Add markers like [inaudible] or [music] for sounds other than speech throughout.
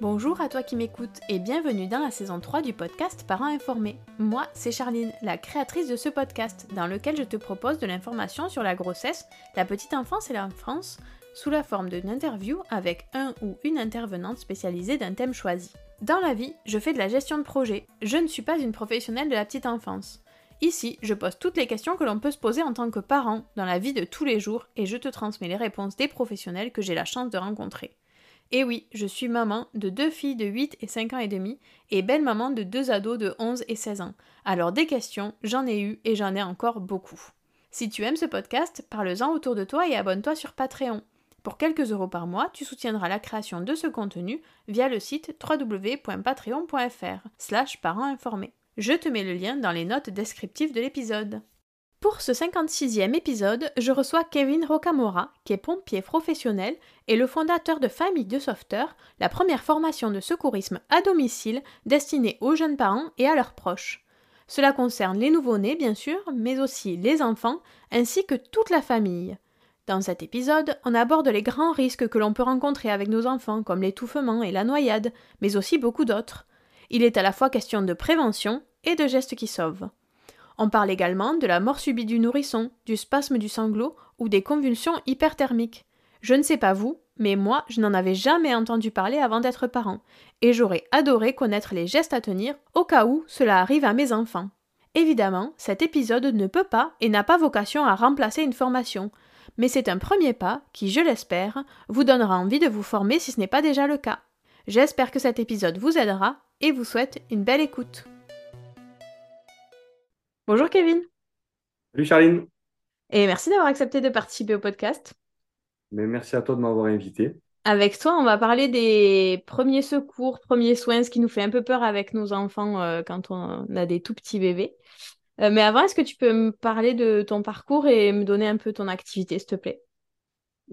Bonjour à toi qui m'écoutes et bienvenue dans la saison 3 du podcast Parents informés. Moi, c'est Charline, la créatrice de ce podcast, dans lequel je te propose de l'information sur la grossesse, la petite enfance et l'enfance, sous la forme d'une interview avec un ou une intervenante spécialisée d'un thème choisi. Dans la vie, je fais de la gestion de projet. Je ne suis pas une professionnelle de la petite enfance. Ici, je pose toutes les questions que l'on peut se poser en tant que parent dans la vie de tous les jours et je te transmets les réponses des professionnels que j'ai la chance de rencontrer. Et oui, je suis maman de deux filles de 8 et 5 ans et demi et belle maman de deux ados de 11 et 16 ans. Alors des questions, j'en ai eu et j'en ai encore beaucoup. Si tu aimes ce podcast, parle-en autour de toi et abonne-toi sur Patreon. Pour quelques euros par mois, tu soutiendras la création de ce contenu via le site www.patreon.fr slash parents informés. Je te mets le lien dans les notes descriptives de l'épisode. Pour ce 56e épisode, je reçois Kevin Rocamora, qui est pompier professionnel et le fondateur de Famille de Sauveteurs, la première formation de secourisme à domicile destinée aux jeunes parents et à leurs proches. Cela concerne les nouveau-nés, bien sûr, mais aussi les enfants, ainsi que toute la famille. Dans cet épisode, on aborde les grands risques que l'on peut rencontrer avec nos enfants, comme l'étouffement et la noyade, mais aussi beaucoup d'autres. Il est à la fois question de prévention et de gestes qui sauvent. On parle également de la mort subie du nourrisson, du spasme du sanglot ou des convulsions hyperthermiques. Je ne sais pas vous, mais moi, je n'en avais jamais entendu parler avant d'être parent, et j'aurais adoré connaître les gestes à tenir au cas où cela arrive à mes enfants. Évidemment, cet épisode ne peut pas et n'a pas vocation à remplacer une formation, mais c'est un premier pas qui, je l'espère, vous donnera envie de vous former si ce n'est pas déjà le cas. J'espère que cet épisode vous aidera et vous souhaite une belle écoute. Bonjour Kevin, Salut Charline, et merci d'avoir accepté de participer au podcast. mais merci à toi de m'avoir invité. Avec toi, on va parler des premiers secours, premiers soins, ce qui nous fait un peu peur avec nos enfants euh, quand on a des tout petits bébés. Euh, mais avant, est-ce que tu peux me parler de ton parcours et me donner un peu ton activité, s'il te plaît?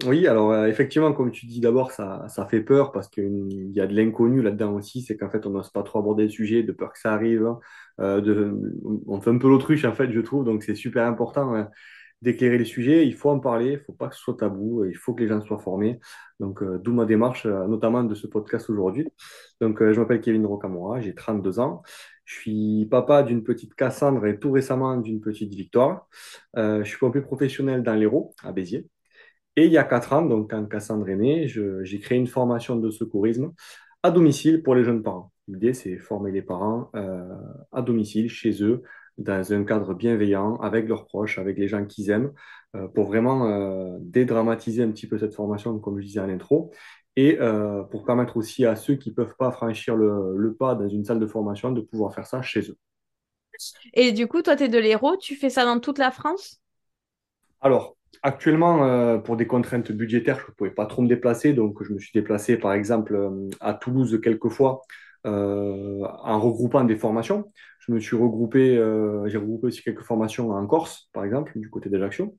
Oui, alors euh, effectivement, comme tu dis d'abord, ça, ça fait peur parce qu'il y a de l'inconnu là-dedans aussi, c'est qu'en fait, on n'ose pas trop aborder le sujet, de peur que ça arrive, hein. euh, de, on fait un peu l'autruche en fait, je trouve, donc c'est super important hein, d'éclairer les sujets, il faut en parler, il ne faut pas que ce soit tabou, il faut que les gens soient formés, donc euh, d'où ma démarche, euh, notamment de ce podcast aujourd'hui. Donc euh, je m'appelle Kevin Rocamora, j'ai 32 ans, je suis papa d'une petite Cassandre et tout récemment d'une petite Victoire. Euh, je suis pompier professionnel dans l'Hérault, à Béziers. Et il y a quatre ans, donc quand Cassandre est née, je- j'ai créé une formation de secourisme à domicile pour les jeunes parents. L'idée, c'est former les parents euh, à domicile, chez eux, dans un cadre bienveillant, avec leurs proches, avec les gens qu'ils aiment, euh, pour vraiment euh, dédramatiser un petit peu cette formation, comme je disais en intro, et pour permettre aussi à ceux qui ne peuvent pas franchir le, le pas dans une salle de formation de pouvoir faire ça chez eux. Et du coup, toi, tu es de l'Hérault, tu fais ça dans toute la France? Alors, actuellement, euh, pour des contraintes budgétaires, je ne pouvais pas trop me déplacer, donc je me suis déplacé par exemple euh, à Toulouse quelques fois euh, en regroupant des formations. Je me suis regroupé, euh, j'ai regroupé aussi quelques formations en Corse, par exemple, du côté d'Ajaccio.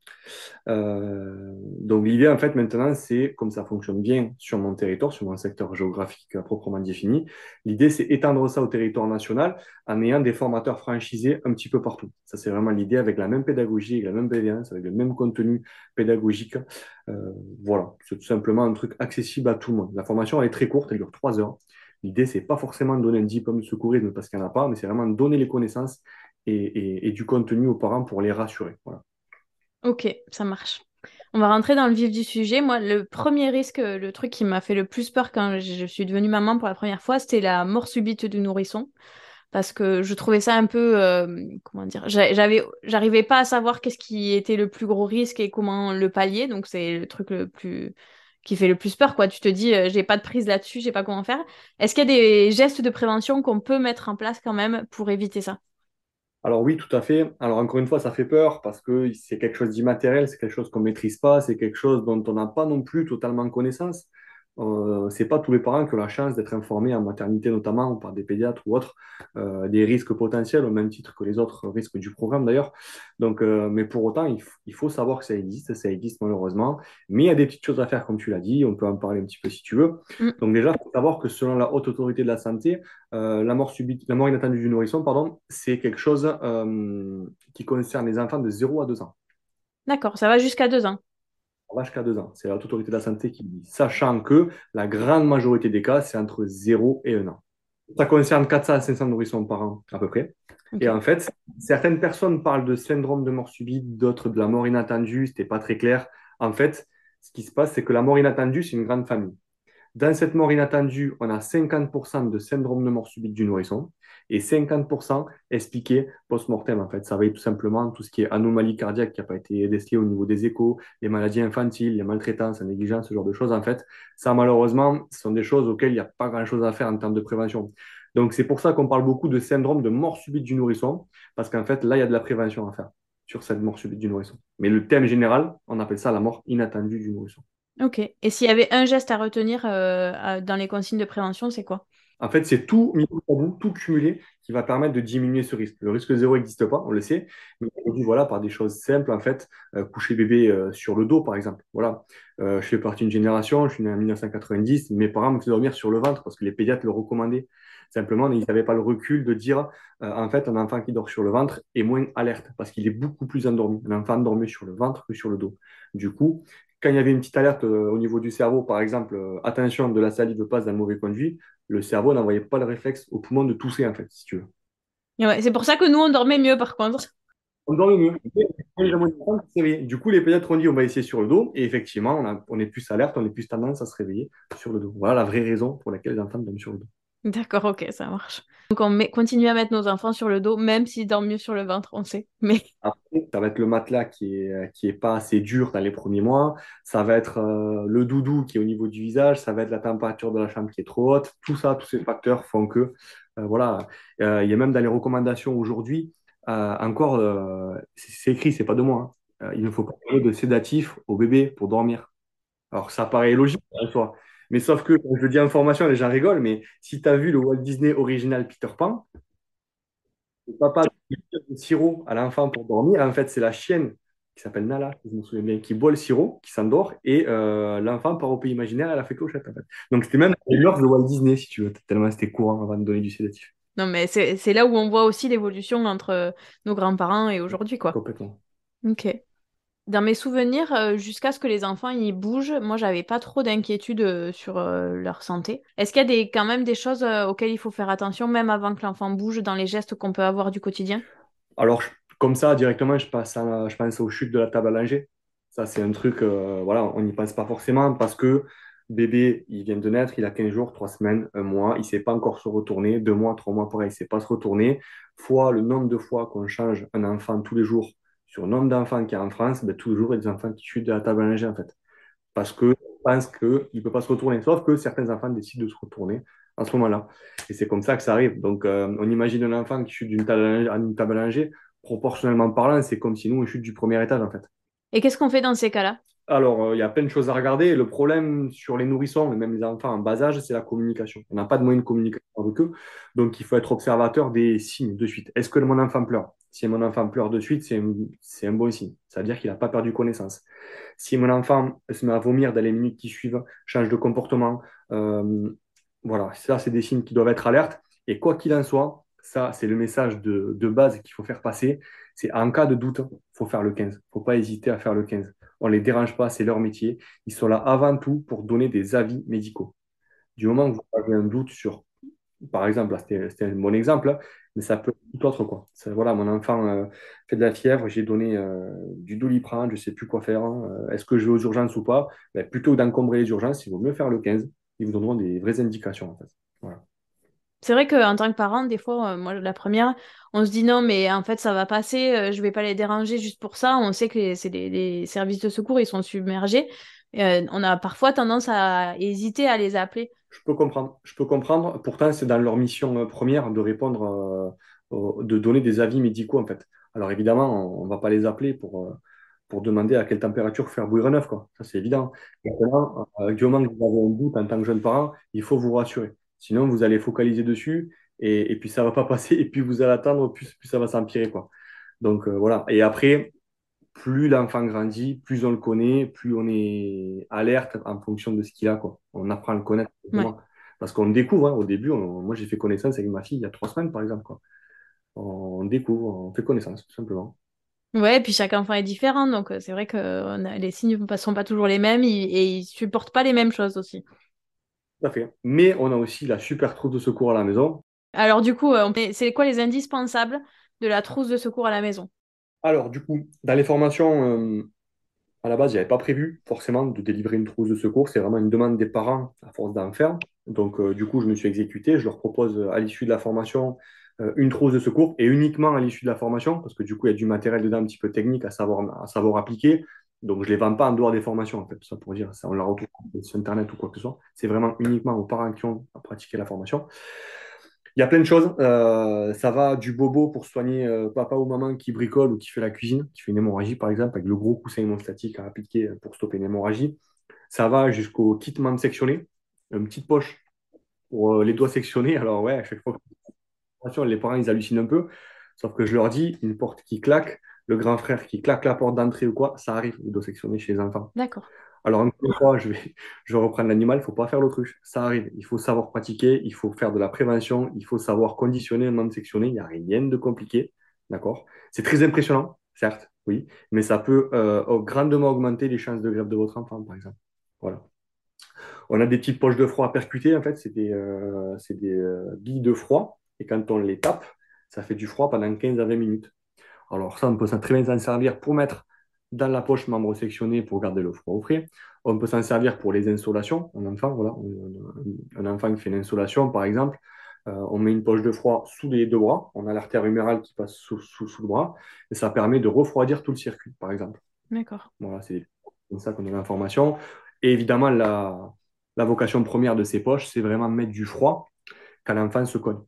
Euh, donc l'idée, en fait, maintenant, c'est, comme ça fonctionne bien sur mon territoire, sur mon secteur géographique proprement défini, l'idée, c'est étendre ça au territoire national en ayant des formateurs franchisés un petit peu partout. Ça, c'est vraiment l'idée, avec la même pédagogie, avec la même bienveillance, avec le même contenu pédagogique. Euh, voilà, c'est tout simplement un truc accessible à tout le monde. La formation, elle est très courte, elle dure trois heures. L'idée, c'est pas forcément de donner un diplôme de secourisme parce qu'il n'y en a pas, mais c'est vraiment de donner les connaissances et, du contenu aux parents pour les rassurer. Ok, ça marche. On va rentrer dans le vif du sujet. Moi, le premier risque, le truc qui m'a fait le plus peur quand je suis devenue maman pour la première fois, c'était la mort subite du nourrisson. Parce que je trouvais ça un peu, euh, comment dire, j'avais, j'arrivais pas à savoir qu'est-ce qui était le plus gros risque et comment le pallier. Donc c'est le truc le plus, qui fait le plus peur, quoi. Tu te dis, euh, j'ai pas de prise là-dessus, je sais pas comment faire. Est-ce qu'il y a des gestes de prévention qu'on peut mettre en place quand même pour éviter ça? Alors oui, tout à fait. Alors encore une fois, ça fait peur parce que c'est quelque chose d'immatériel, c'est quelque chose qu'on maîtrise pas, c'est quelque chose dont on n'a pas non plus totalement connaissance. Euh, c'est pas tous les parents qui ont la chance d'être informés en maternité notamment ou par des pédiatres ou autres euh, des risques potentiels au même titre que les autres risques du programme d'ailleurs. Donc, euh, mais pour autant, il, faut savoir que ça existe, ça existe malheureusement. Mais il y a des petites choses à faire comme tu l'as dit. On peut en parler un petit peu si tu veux. Mm. Donc déjà, il faut savoir que selon la haute autorité de la santé, la mort subite, la mort inattendue du nourrisson, pardon, c'est quelque chose qui concerne les enfants de 0 à 2 ans. D'accord, ça va jusqu'à 2 ans jusqu'à 2 ans. C'est la autorité de la santé qui dit, sachant que la grande majorité des cas, c'est entre 0 et 1 an. Ça concerne 400 à 500 nourrissons par an, à peu près. Et en fait, certaines personnes parlent de syndrome de mort subite, d'autres de la mort inattendue, c'était pas très clair. En fait, ce qui se passe, c'est que la mort inattendue, c'est une grande famille. Dans cette mort inattendue, on a 50% de syndrome de mort subite du nourrisson et 50% expliqué post-mortem. En fait, ça va être tout simplement tout ce qui est anomalie cardiaque qui n'a pas été décelé au niveau des échos, les maladies infantiles, les maltraitances, la négligence, ce genre de choses. En fait, ça, malheureusement, ce sont des choses auxquelles il n'y a pas grand-chose à faire en termes de prévention. Donc, c'est pour ça qu'on parle beaucoup de syndrome de mort subite du nourrisson, parce qu'en fait, là, il y a de la prévention à faire sur cette mort subite du nourrisson. Mais le thème général, on appelle ça la mort inattendue du nourrisson. Ok. Et s'il y avait un geste à retenir euh, dans les consignes de prévention, c'est quoi? En fait, c'est tout mis tout cumulé qui va permettre de diminuer ce risque. Le risque zéro n'existe pas, on le sait, mais voilà, par des choses simples, en fait, euh, coucher bébé euh, sur le dos, par exemple. Voilà. je fais partie d'une génération, je suis né en 1990, mes parents me faisaient dormir sur le ventre parce que les pédiatres le recommandaient. Simplement, ils n'avaient pas le recul de dire, en fait, un enfant qui dort sur le ventre est moins alerte parce qu'il est beaucoup plus endormi. Un enfant dormait sur le ventre que sur le dos. Du coup, quand il y avait une petite alerte euh, au niveau du cerveau, par exemple, euh, attention, de la salive passe le mauvais conduit, le cerveau n'envoyait pas le réflexe au poumon de tousser, en fait, si tu veux. c'est pour ça que nous, on dormait mieux, par contre. On dormait mieux. Du coup, les pédiatres ont dit on va essayer sur le dos. Et effectivement, on, est plus alerte, on est plus tendance à se réveiller sur le dos. Voilà la vraie raison pour laquelle les enfants dorment sur le dos. D'accord, ok, ça marche. Donc on continue à mettre nos enfants sur le dos, même s'ils dorment mieux sur le ventre, on sait. [laughs] Mais... Après, ça va être le matelas qui est, qui est pas assez dur dans les premiers mois. Ça va être euh, le doudou qui est au niveau du visage. Ça va être la température de la chambre qui est trop haute. Tout ça, tous ces facteurs font que, euh, voilà, euh, il y a même dans les recommandations aujourd'hui, encore, c'est écrit, c'est pas de moi. Hein. il ne faut pas de sédatif au bébé pour dormir. Alors ça paraît logique soi. Mais sauf que, quand je dis information, les gens rigolent, mais si tu as vu le Walt Disney original Peter Pan, le papa le sirop à l'enfant pour dormir, en fait, c'est la chienne qui s'appelle Nala, je me souviens bien, qui boit le sirop, qui s'endort, et euh, l'enfant part au pays imaginaire, elle a fait clochette, en fait. Donc c'était même les de Walt Disney, si tu veux, tellement c'était courant avant de donner du sédatif. Non, mais c'est là où on voit aussi l'évolution entre nos grands-parents et aujourd'hui, quoi. Complètement. Ok. Dans mes souvenirs, euh, jusqu'à ce que les enfants y bougent, moi j'avais pas trop d'inquiétude euh, sur euh, leur santé. Est-ce qu'il y a quand même des choses auxquelles il faut faire attention, même avant que l'enfant bouge, dans les gestes qu'on peut avoir du quotidien? Alors, comme ça, directement, je, passe je pense aux chutes de la table à langer. Ça, c'est un truc, voilà, on n'y pense pas forcément parce que bébé, il vient de naître, il a 15 jours, 3 semaines, 1 mois, il ne sait pas encore se retourner, 2 mois, 3 mois, pareil, il ne sait pas se retourner. Fois le nombre de fois qu'on change un enfant tous les jours sur le nombre d'enfants qu'il y a en France, ben, toujours il y a des enfants qui chutent de la table à langer, en fait. Parce qu'on pense qu'il ne peut pas se retourner. Sauf que certains enfants décident de se retourner en ce moment-là. Et c'est comme ça que ça arrive. Donc, euh, on imagine un enfant qui chute d'une table à une table. Proportionnellement parlant, c'est comme si nous, on chute du premier étage, en fait. Et qu'est-ce qu'on fait dans ces cas-là? Alors, euh, il y a plein de choses à regarder. Le problème sur les nourrissons, et même les enfants en bas âge, c'est la communication. On n'a pas de moyen de communication avec eux. Donc, il faut être observateur des signes de suite. Est-ce que mon enfant pleure? Si mon enfant pleure de suite, c'est un, c'est un bon signe. Ça veut dire qu'il n'a pas perdu connaissance. Si mon enfant se met à vomir dans les minutes qui suivent, change de comportement, euh, voilà, ça, c'est des signes qui doivent être alertes. Et quoi qu'il en soit, ça, c'est le message de, de base qu'il faut faire passer. C'est en cas de doute, il faut faire le 15. Il ne faut pas hésiter à faire le 15 on ne les dérange pas, c'est leur métier. Ils sont là avant tout pour donner des avis médicaux. Du moment que vous avez un doute sur, par exemple, c'était un bon exemple, hein, mais ça peut être tout autre. Quoi. voilà, mon enfant euh, fait de la fièvre, j'ai donné euh, du doliprane, je ne sais plus quoi faire. Hein. Euh, est-ce que je vais aux urgences ou pas? Ben, Plutôt que d'encombrer les urgences, il vaut mieux faire le 15. Ils vous donneront des vraies indications. En fait. Voilà. C'est vrai qu'en tant que parent, des fois, moi, la première, on se dit non, mais en fait, ça va passer, je je vais pas les déranger juste pour ça. On sait que c'est des, services de secours, ils sont submergés. on a parfois tendance à hésiter à les appeler. Je peux comprendre. Je peux comprendre. Pourtant, c'est dans leur mission première de répondre, de donner des avis médicaux, en fait. Alors, évidemment, on ne va pas les appeler pour, pour demander à quelle température faire bouillir un œuf, quoi. Ça, c'est évident. Maintenant, du moment que vous avez un doute en tant que jeune parent, il faut vous rassurer. Sinon, vous allez focaliser dessus et, puis ça ne va pas [laughs] passer et puis vous allez attendre, plus, ça va s'empirer. quoi. Donc euh, voilà. Et après, plus l'enfant grandit, plus on le connaît, plus on est alerte en fonction de ce qu'il a. Quoi. On apprend à le connaître. Parce qu'on découvre. Hein. Au début, moi j'ai fait connaissance avec ma fille il y a trois semaines, par exemple. Quoi. On découvre, on fait connaissance, tout simplement. Ouais, puis chaque enfant est différent, donc euh, c'est vrai que les signes ne sont pas toujours les mêmes et, et ils supportent pas les mêmes choses aussi fait. Mais on a aussi la super trousse de secours à la maison. Alors du coup, euh, c'est quoi les indispensables de la trousse de secours à la maison? Alors du coup, dans les formations, euh, à la base, il n'y avait pas prévu forcément de délivrer une trousse de secours. C'est vraiment une demande des parents à force d'en faire. Donc euh, du coup, je me suis exécuté. Je leur propose à l'issue de la formation une trousse de secours et uniquement à l'issue de la formation, parce que du coup, il y a du matériel dedans un petit peu technique à savoir, à savoir appliquer. Donc, je ne les vends pas en dehors des formations, en fait, ça pour dire, ça, on la retrouve sur Internet ou quoi que ce soit. C'est vraiment uniquement aux parents qui ont à pratiquer la formation. Il y a plein de choses. Euh, ça va du bobo pour soigner euh, papa ou maman qui bricole ou qui fait la cuisine, qui fait une hémorragie, par exemple, avec le gros coussin hémostatique à appliquer pour stopper une hémorragie. Ça va jusqu'au kit membre sectionné, une petite poche pour euh, les doigts sectionnés. Alors, ouais, à chaque fois, les parents, ils hallucinent un peu. Sauf que je leur dis, une porte qui claque, le grand frère qui claque la porte d'entrée ou quoi, ça arrive, il doit sectionner chez les enfants. D'accord. Alors, encore une fois, [laughs] je vais, je reprendre l'animal, il ne faut pas faire l'autruche. Ça arrive. Il faut savoir pratiquer, il faut faire de la prévention, il faut savoir conditionner un membre sectionné. Il n'y a rien de compliqué. D'accord? C'est très impressionnant, certes, oui, mais ça peut euh, grandement augmenter les chances de grève de votre enfant, par exemple. Voilà. On a des petites poches de froid à percuter, en fait, c'est des, euh, des euh, billes de froid. Et quand on les tape, ça fait du froid pendant 15 à 20 minutes. Alors ça, on peut très bien s'en servir pour mettre dans la poche membre sectionné pour garder le froid au frais. On peut s'en servir pour les insolations. Un enfant, voilà, un enfant qui fait une insolation, par exemple, euh, on met une poche de froid sous les deux bras. On a l'artère humérale qui passe sous, le bras et ça permet de refroidir tout le circuit, par exemple. D'accord. Voilà, c'est comme ça qu'on a l'information. Et évidemment, la, la vocation première de ces poches, c'est vraiment mettre du froid quand l'enfant se cogne.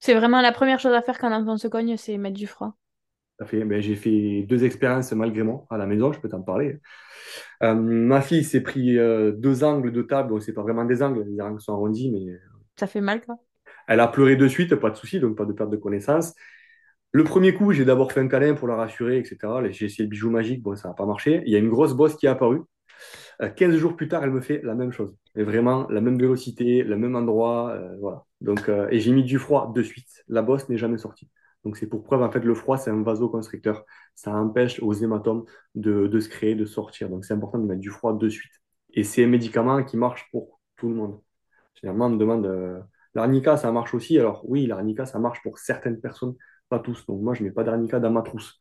C'est vraiment la première chose à faire quand l'enfant se cogne, c'est mettre du froid. Ben, j'ai fait deux expériences malgré moi à la maison, je peux t'en parler. Euh, ma fille s'est pris euh, deux angles de table, bon, c'est pas vraiment des angles, les angles sont arrondis, mais. Ça fait mal, quoi. Elle a pleuré de suite, pas de souci, donc pas de perte de connaissance. Le premier coup, j'ai d'abord fait un câlin pour la rassurer, etc. J'ai essayé le bijou magique, bon, ça n'a pas marché. Il y a une grosse bosse qui est apparue. 15 euh, jours plus tard, elle me fait la même chose. Et vraiment, la même vélocité, le même endroit, voilà. Donc, et j'ai mis du froid de suite. La bosse n'est jamais sortie. Donc c'est pour preuve, en fait, le froid, c'est un vasoconstricteur. Ça empêche aux hématomes de, se créer, de sortir. Donc c'est important de mettre du froid de suite. Et c'est un médicament qui marche pour tout le monde. Généralement, on me demande, euh, l'arnica, ça marche aussi. Alors oui, l'arnica, ça marche pour certaines personnes, pas tous. Donc moi, je ne mets pas d'arnica dans ma trousse.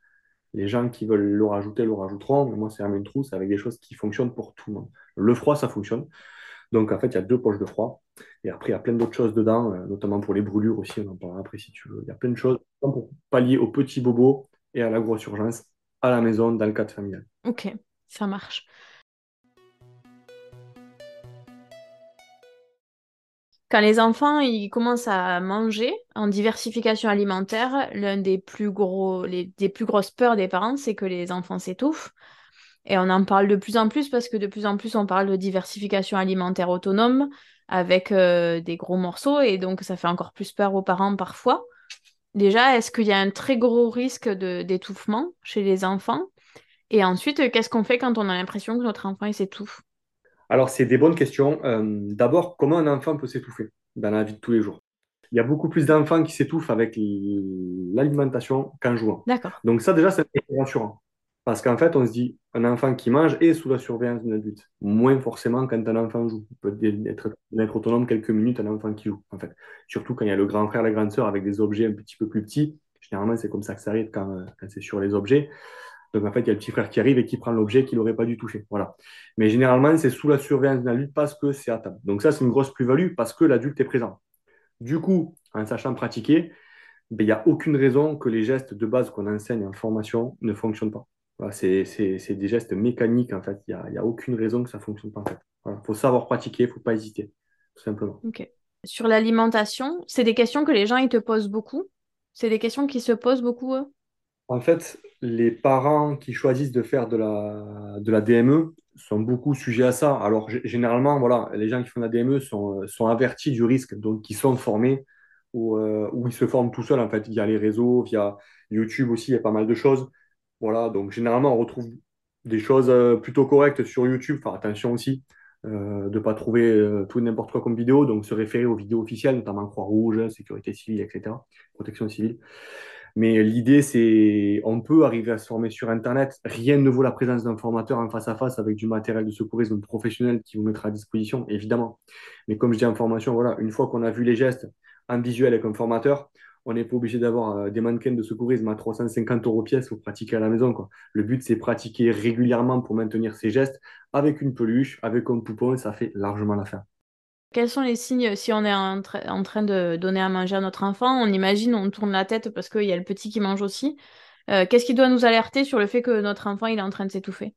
Les gens qui veulent le rajouter, le rajouteront. Moi, c'est une trousse avec des choses qui fonctionnent pour tout le monde. Le froid, ça fonctionne. Donc, en fait, il y a deux poches de froid. Et après, il y a plein d'autres choses dedans, euh, notamment pour les brûlures aussi. On en parlera après si tu veux. Il y a plein de choses pour pallier aux petits bobos et à la grosse urgence à la maison dans le cadre familial. Ok, ça marche. Quand les enfants commencent à manger en diversification alimentaire, l'un des plus gros, les, des plus grosses peurs des parents, c'est que les enfants s'étouffent. Et on en parle de plus en plus parce que de plus en plus on parle de diversification alimentaire autonome avec euh, des gros morceaux et donc ça fait encore plus peur aux parents parfois. Déjà, est-ce qu'il y a un très gros risque d'étouffement chez les enfants? Et ensuite, qu'est-ce qu'on fait quand on a l'impression que notre enfant s'étouffe? Alors, c'est des bonnes questions. Euh, d'abord, comment un enfant peut s'étouffer dans la vie de tous les jours? Il y a beaucoup plus d'enfants qui s'étouffent avec l'alimentation qu'en jouant. D'accord. Donc ça, déjà, c'est rassurant. Parce qu'en fait, on se dit, un enfant qui mange est sous la surveillance d'un adulte. Moins forcément quand un enfant joue. Il peut être, autonome quelques minutes, un enfant qui joue, en fait. Surtout quand il y a le grand frère, la grande sœur avec des objets un petit peu plus petits. Généralement, c'est comme ça que ça arrive quand, c'est sur les objets. Donc, en fait, il y a le petit frère qui arrive et qui prend l'objet qu'il n'aurait pas dû toucher. Voilà. Mais généralement, c'est sous la surveillance d'un adulte parce que c'est à table. Donc, ça, c'est une grosse plus-value parce que l'adulte est présent. Du coup, en sachant pratiquer, ben, il n'y a aucune raison que les gestes de base qu'on enseigne en formation ne fonctionnent pas c'est des gestes mécaniques, en fait. Il n'y a, a, aucune raison que ça ne fonctionne pas, Il faut savoir pratiquer, il ne faut pas hésiter, tout simplement. Sur l'alimentation, c'est des questions que les gens ils te posent beaucoup C'est des questions qui se posent beaucoup, eux En fait, les parents qui choisissent de faire de la, de la DME sont beaucoup sujets à ça. Alors, généralement, voilà, les gens qui font de la DME sont, sont avertis du risque, donc ils sont formés ou, euh, ou ils se forment tout seuls, en fait, via les réseaux, via YouTube aussi, il y a pas mal de choses. Voilà, donc généralement, on retrouve des choses euh, plutôt correctes sur YouTube. Enfin, attention aussi euh, de ne pas trouver euh, tout n'importe quoi comme vidéo, donc se référer aux vidéos officielles, notamment Croix-Rouge, Sécurité civile, etc., protection civile. Mais l'idée, c'est on peut arriver à se former sur Internet. Rien ne vaut la présence d'un formateur en face à face avec du matériel de secourisme professionnel qui vous mettra à disposition, évidemment. Mais comme je dis en formation, voilà, une fois qu'on a vu les gestes en visuel avec un formateur, on n'est pas obligé d'avoir euh, des mannequins de secourisme à 350 euros pièce pour pratiquer à la maison. Le but, c'est pratiquer régulièrement pour maintenir ses gestes avec une peluche, avec un poupon, ça fait largement l'affaire. Quels sont les signes si on est en, train de donner à manger à notre enfant On imagine, on tourne la tête parce qu'il y a le petit qui mange aussi. Euh, qu'est-ce qui doit nous alerter sur le fait que notre enfant il est en train de s'étouffer?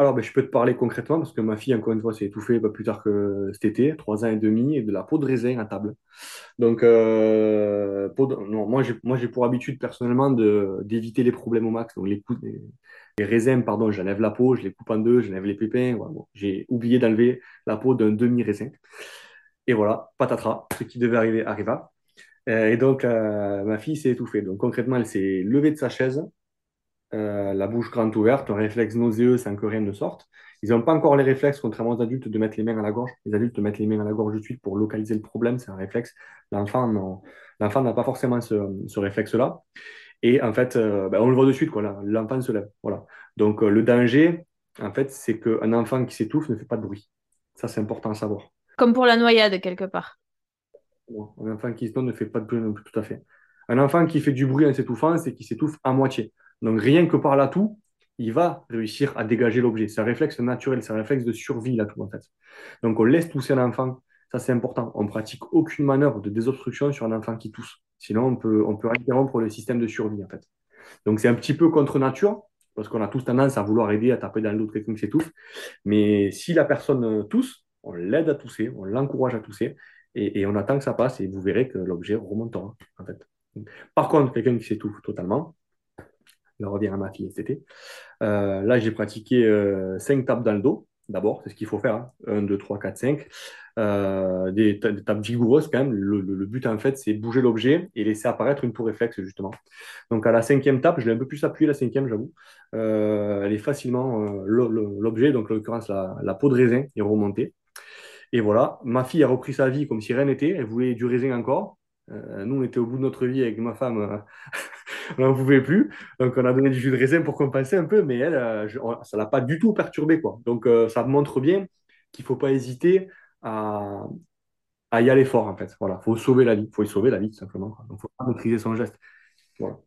Alors, ben, je peux te parler concrètement parce que ma fille, encore une fois, s'est étouffée pas plus tard que cet été, trois ans et demi, et de la peau de raisin à table. Donc, euh, moi, j'ai, pour habitude personnellement d'éviter les problèmes au max. Donc, les, les, raisins, pardon, j'enlève la peau, je les coupe en deux, j'enlève les pépins. j'ai oublié d'enlever la peau d'un demi-raisin. Et voilà, patatras, ce qui devait arriver arriva. Euh, et donc, ma fille s'est étouffée. Donc, concrètement, elle s'est levée de sa chaise, euh, la bouche grande ouverte, un réflexe nauséeux sans que rien ne sorte. Ils n'ont pas encore les réflexes, contrairement aux adultes, de mettre les mains à la gorge. Les adultes mettent les mains à la gorge de suite pour localiser le problème, c'est un réflexe. L'enfant n'a pas forcément ce, réflexe-là. Et en fait, euh, ben, on le voit de suite, l'enfant se lève. Voilà. Donc euh, le danger, en fait, c'est qu'un enfant qui s'étouffe ne fait pas de bruit. Ça, c'est important à savoir. Comme pour la noyade, quelque part. un enfant qui se donne ne fait pas de bruit non plus, tout à fait. Un enfant qui fait du bruit en s'étouffant, c'est qu'il s'étouffe à moitié. Donc rien que par l'atout, il va réussir à dégager l'objet. C'est un réflexe naturel, c'est un réflexe de survie l'atout en fait. Donc on laisse tousser un enfant, ça c'est important. On pratique aucune manœuvre de désobstruction sur un enfant qui tousse. Sinon on peut, on peut interrompre le système de survie en fait. Donc c'est un petit peu contre nature, parce qu'on a tous tendance à vouloir aider à taper dans de quelqu'un qui s'étouffe. Mais si la personne tousse, on l'aide à tousser, on l'encourage à tousser, et, on attend que ça passe, et vous verrez que l'objet remontera en fait. Par contre, quelqu'un qui s'étouffe totalement, je reviens à ma fille cet été. Euh, là, j'ai pratiqué 5 euh, tapes dans le dos. D'abord, c'est ce qu'il faut faire. 1, 2, 3, 4, 5. des, tapes vigoureuses quand même. Le, but, en fait, c'est bouger l'objet et laisser apparaître une tour réflexe, justement. Donc, à la cinquième tape, je l'ai un peu plus appuyé, la cinquième, j'avoue. Euh, elle est facilement, l'objet, donc en l'occurrence, la, peau de raisin est remontée. Et voilà, ma fille a repris sa vie comme si rien n'était. Elle voulait du raisin encore. nous, on était au bout de notre vie avec ma femme on n'en pouvait plus. Donc, on a donné du jus de raisin pour compenser un peu, mais elle, euh, ça ne l'a pas du tout perturbé. Quoi. Donc, euh, ça montre bien qu'il ne faut pas hésiter à, y aller fort, en fait. Voilà, il faut sauver la vie. Il faut y sauver la vie, tout simplement. Il ne faut pas maîtriser son geste.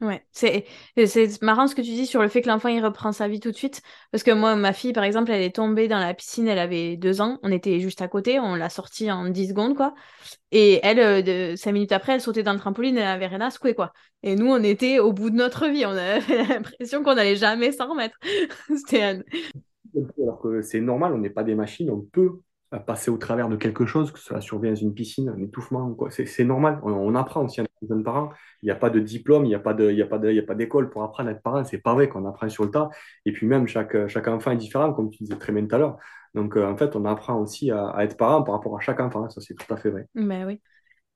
Ouais, c'est marrant ce que tu dis sur le fait que l'enfant il reprend sa vie tout de suite. Parce que moi, ma fille, par exemple, elle est tombée dans la piscine, elle avait deux ans. On était juste à côté, on l'a sortie en 10 secondes, quoi. Et elle, euh, de, cinq minutes après, elle sautait dans le trampoline, elle avait rien à secouer, quoi. Et nous, on était au bout de notre vie. On avait [laughs] l'impression qu'on n'allait jamais s'en remettre. [laughs] C'était Alors que c'est normal, on n'est pas des machines, on peut passer au travers de quelque chose, que cela survienne dans une piscine, un étouffement. C'est normal. On, apprend aussi en jeune parent. Il n'y a pas de diplôme, il n'y a pas a a pas d'école pour apprendre à être parent. C'est pas vrai qu'on apprend sur le tas. Et puis même chaque, enfant est différent, comme tu disais très bien tout à l'heure. Donc en fait, on apprend aussi à, être parent par rapport à chaque enfant. Ça, c'est tout à fait vrai. Ben oui.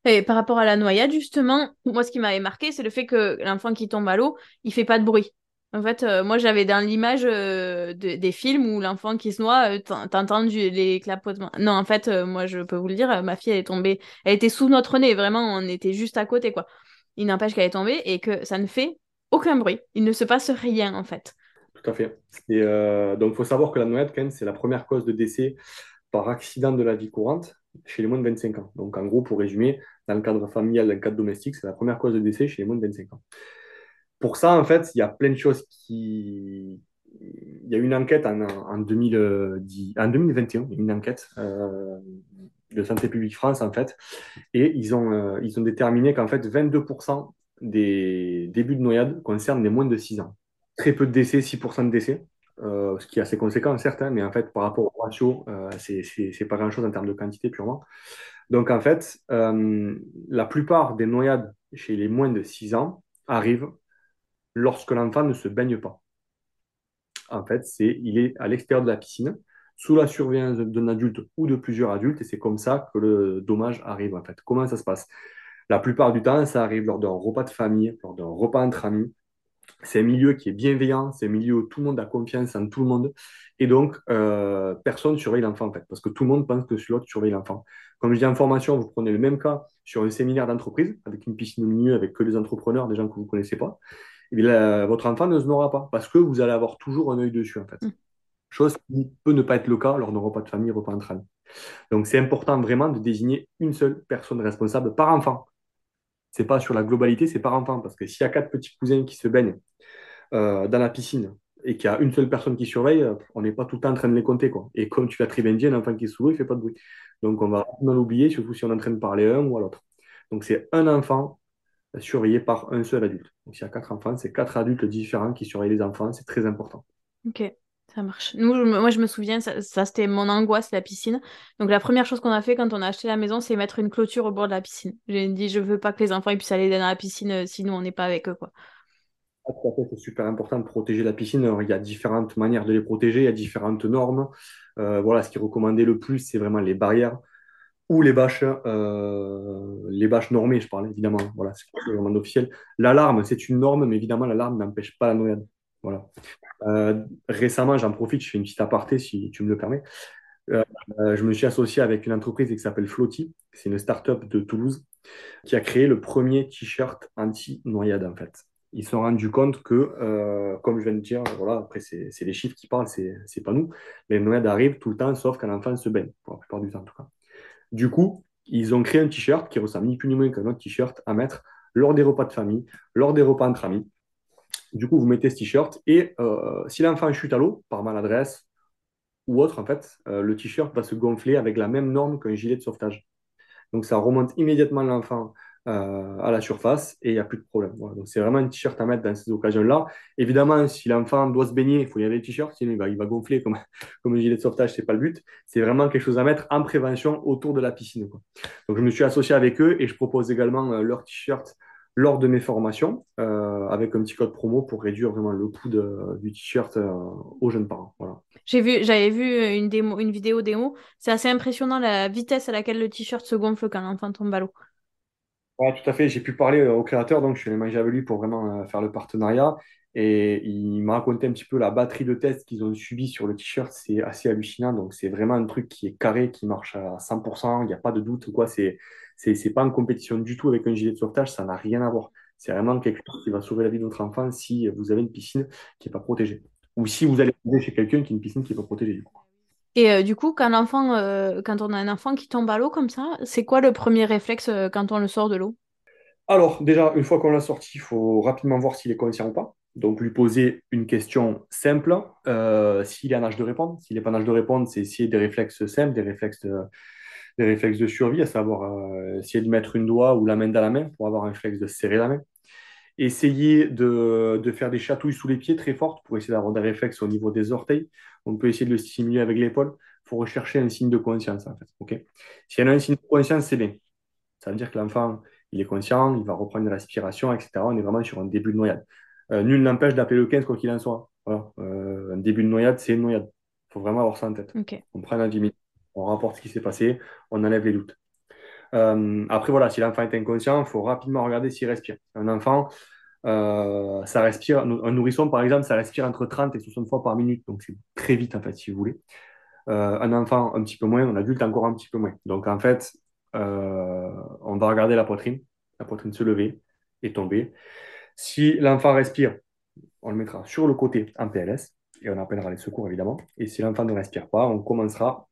Et par rapport à la noyade, justement, moi, ce qui m'avait marqué, c'est le fait que l'enfant qui tombe à l'eau, il fait pas de bruit. En fait, euh, moi, j'avais dans l'image euh, des films où l'enfant qui se noie, euh, t'entends les clapotements. Non, en fait, moi, je peux vous le dire, ma fille, elle est tombée, elle était sous notre nez, vraiment, on était juste à côté, quoi. Il n'empêche qu'elle est tombée et que ça ne fait aucun bruit. Il ne se passe rien, en fait. Tout à fait. Et donc, il faut savoir que la noyade, quand c'est la première cause de décès par accident de la vie courante chez les moins de 25 ans. Donc, en gros, pour résumer, dans le cadre familial, dans le cadre domestique, c'est la première cause de décès chez les moins de 25 ans pour ça, en fait, il y a plein de choses qui. Il y a une enquête en, en, 2010, en 2021, une enquête euh, de Santé publique France, en fait, et ils ont, euh, ils ont déterminé qu'en fait, 22% des débuts de noyade concernent les moins de 6 ans. Très peu de décès, 6% de décès, euh, ce qui est assez conséquent, certes, hein, mais en fait, par rapport au ratio, c'est pas grand-chose en termes de quantité purement. Donc, en fait, la plupart des noyades chez les moins de 6 ans arrivent lorsque l'enfant ne se baigne pas. En fait, c'est il est à l'extérieur de la piscine, sous la surveillance d'un adulte ou de plusieurs adultes, et c'est comme ça que le dommage arrive. En fait, comment ça se passe? La plupart du temps, ça arrive lors d'un repas de famille, lors d'un repas entre amis. C'est un milieu qui est bienveillant, c'est un milieu où tout le monde a confiance en tout le monde, et donc euh, personne ne surveille l'enfant parce que tout le monde pense que celui-là surveille l'enfant. Comme je dis en formation, vous prenez le même cas sur un séminaire d'entreprise, avec une piscine au milieu, avec que des entrepreneurs, des gens que vous ne connaissez pas votre enfant ne se n'aura pas parce que vous allez avoir toujours un œil dessus, en fait. Mm. Chose qui peut ne pas être le cas lors d'un repas de famille, repas entre. Donc, c'est important vraiment de désigner une seule personne responsable par enfant. C'est pas sur la globalité, c'est par enfant. Parce que s'il y a quatre petits cousins qui se baignent euh, dans la piscine et qu'il y a une seule personne qui surveille, euh, on n'est pas tout le temps en train de les compter. Quoi. Et comme tu l'as très bien dit, un enfant qui est sous l'eau, il ne fait pas de bruit. Donc, on va rapidement l'oublier, surtout si on est en train de parler à un ou à l'autre. Donc, c'est un enfant surveillé par un seul adulte. Donc, s'il y a quatre enfants, c'est quatre adultes différents qui surveillent les enfants. C'est très important. Ok, ça marche. Nous, moi, je me souviens, ça, c'était mon angoisse, la piscine. Donc, la première chose qu'on a fait quand on a acheté la maison, c'est mettre une clôture au bord de la piscine. J'ai dit, je veux pas que les enfants puissent aller dans la piscine, euh, sinon on n'est pas avec eux. Quoi. Ah, c'est super important de protéger la piscine. il y a différentes manières de les protéger, il y a différentes normes. Euh, voilà, ce qui est recommandé le plus, c'est vraiment les barrières ou les bâches, euh, les bâches normées, je parle évidemment. Voilà, c'est vraiment officiel. L'alarme, c'est une norme, mais évidemment, l'alarme n'empêche pas la noyade. Voilà. Euh, récemment, j'en profite, je fais une petite aparté si tu me le permets. Euh, je me suis associé avec une entreprise qui s'appelle Flotti. C'est une start-up de Toulouse qui a créé le premier t-shirt anti-noyade en fait. Ils se sont rendus compte que, comme je viens de dire, voilà, après c'est les chiffres qui parlent, c'est pas nous, les noyades arrivent tout le temps, sauf quand l'enfant se baigne, pour la plupart du temps en tout cas. Du coup, ils ont créé un t-shirt qui ressemble ni plus ni moins qu'un autre t-shirt à mettre lors des repas de famille, lors des repas entre amis. Du coup, vous mettez ce t-shirt et euh, si l'enfant chute à l'eau par maladresse ou autre, en fait, euh, le t-shirt va se gonfler avec la même norme qu'un gilet de sauvetage. Donc, ça remonte immédiatement l'enfant euh, à la surface et il n'y a plus de problème. Donc, c'est vraiment un t-shirt à mettre dans ces occasions-là. Évidemment, si l'enfant doit se baigner, il faut y aller le t-shirt, sinon il va, gonfler comme, [laughs] comme un gilet de sauvetage, c'est pas le but. C'est vraiment quelque chose à mettre en prévention autour de la piscine. Donc, je me suis associé avec eux et je propose également euh, leur t-shirt lors de mes formations euh, avec un petit code promo pour réduire vraiment le coût du t-shirt aux jeunes parents. J'ai vu, j'avais vu une, une vidéo démo. C'est assez impressionnant la vitesse à laquelle le t-shirt se gonfle quand l'enfant tombe à l'eau. Oui, tout à fait. J'ai pu parler euh, au créateur, donc je suis allé manger avec lui pour vraiment euh, faire le partenariat. Et il m'a raconté un petit peu la batterie de tests qu'ils ont subi sur le t-shirt. C'est assez hallucinant. Donc, c'est vraiment un truc qui est carré, qui marche à 100%. Il n'y a pas de doute. quoi. C'est, c'est, pas en compétition du tout avec un gilet de sauvetage. Ça n'a rien à voir. C'est vraiment quelque chose qui va sauver la vie de votre enfant si vous avez une piscine qui n'est pas protégée. Ou si vous allez chez quelqu'un qui a une piscine qui n'est pas protégée. Et euh, du coup, euh, quand on a un enfant qui tombe à l'eau comme ça, c'est quoi le premier réflexe euh, quand on le sort de l'eau? Alors, déjà, une fois qu'on l'a sorti, il faut rapidement voir s'il est conscient ou pas. Donc, lui poser une question simple, s'il est en âge de répondre. S'il n'est pas en âge de répondre, c'est essayer des réflexes simples, des réflexes de, des réflexes de survie, à savoir essayer de mettre une doigt ou la main dans la main pour avoir un réflexe de serrer la main. Essayer de, de, faire des chatouilles sous les pieds très fortes pour essayer d'avoir des réflexes au niveau des orteils. On peut essayer de le stimuler avec l'épaule. Il faut rechercher un signe de conscience, en fait. ok? S'il y en a un signe de conscience, c'est bien. Ça veut dire que l'enfant, il est conscient, il va reprendre une respiration, etc. On est vraiment sur un début de noyade. Euh, nul n'empêche d'appeler le 15 quoi qu'il en soit. Voilà. Euh, un début de noyade, c'est une noyade. Il faut vraiment avoir ça en tête. On prend un 10 minutes, on rapporte ce qui s'est passé, on enlève les doutes. Euh, après, voilà, si l'enfant est inconscient, il faut rapidement regarder s'il respire. Un enfant, euh, ça respire, un nourrisson par exemple, ça respire entre 30 et 60 fois par minute. Donc c'est très vite en fait, si vous voulez. Euh, un enfant un petit peu moins, un adulte encore un petit peu moins. Donc en fait, on va regarder la poitrine, la poitrine se lever et tomber. Si l'enfant respire, on le mettra sur le côté en PLS et on appellera les secours évidemment. Et si l'enfant ne respire pas, on commencera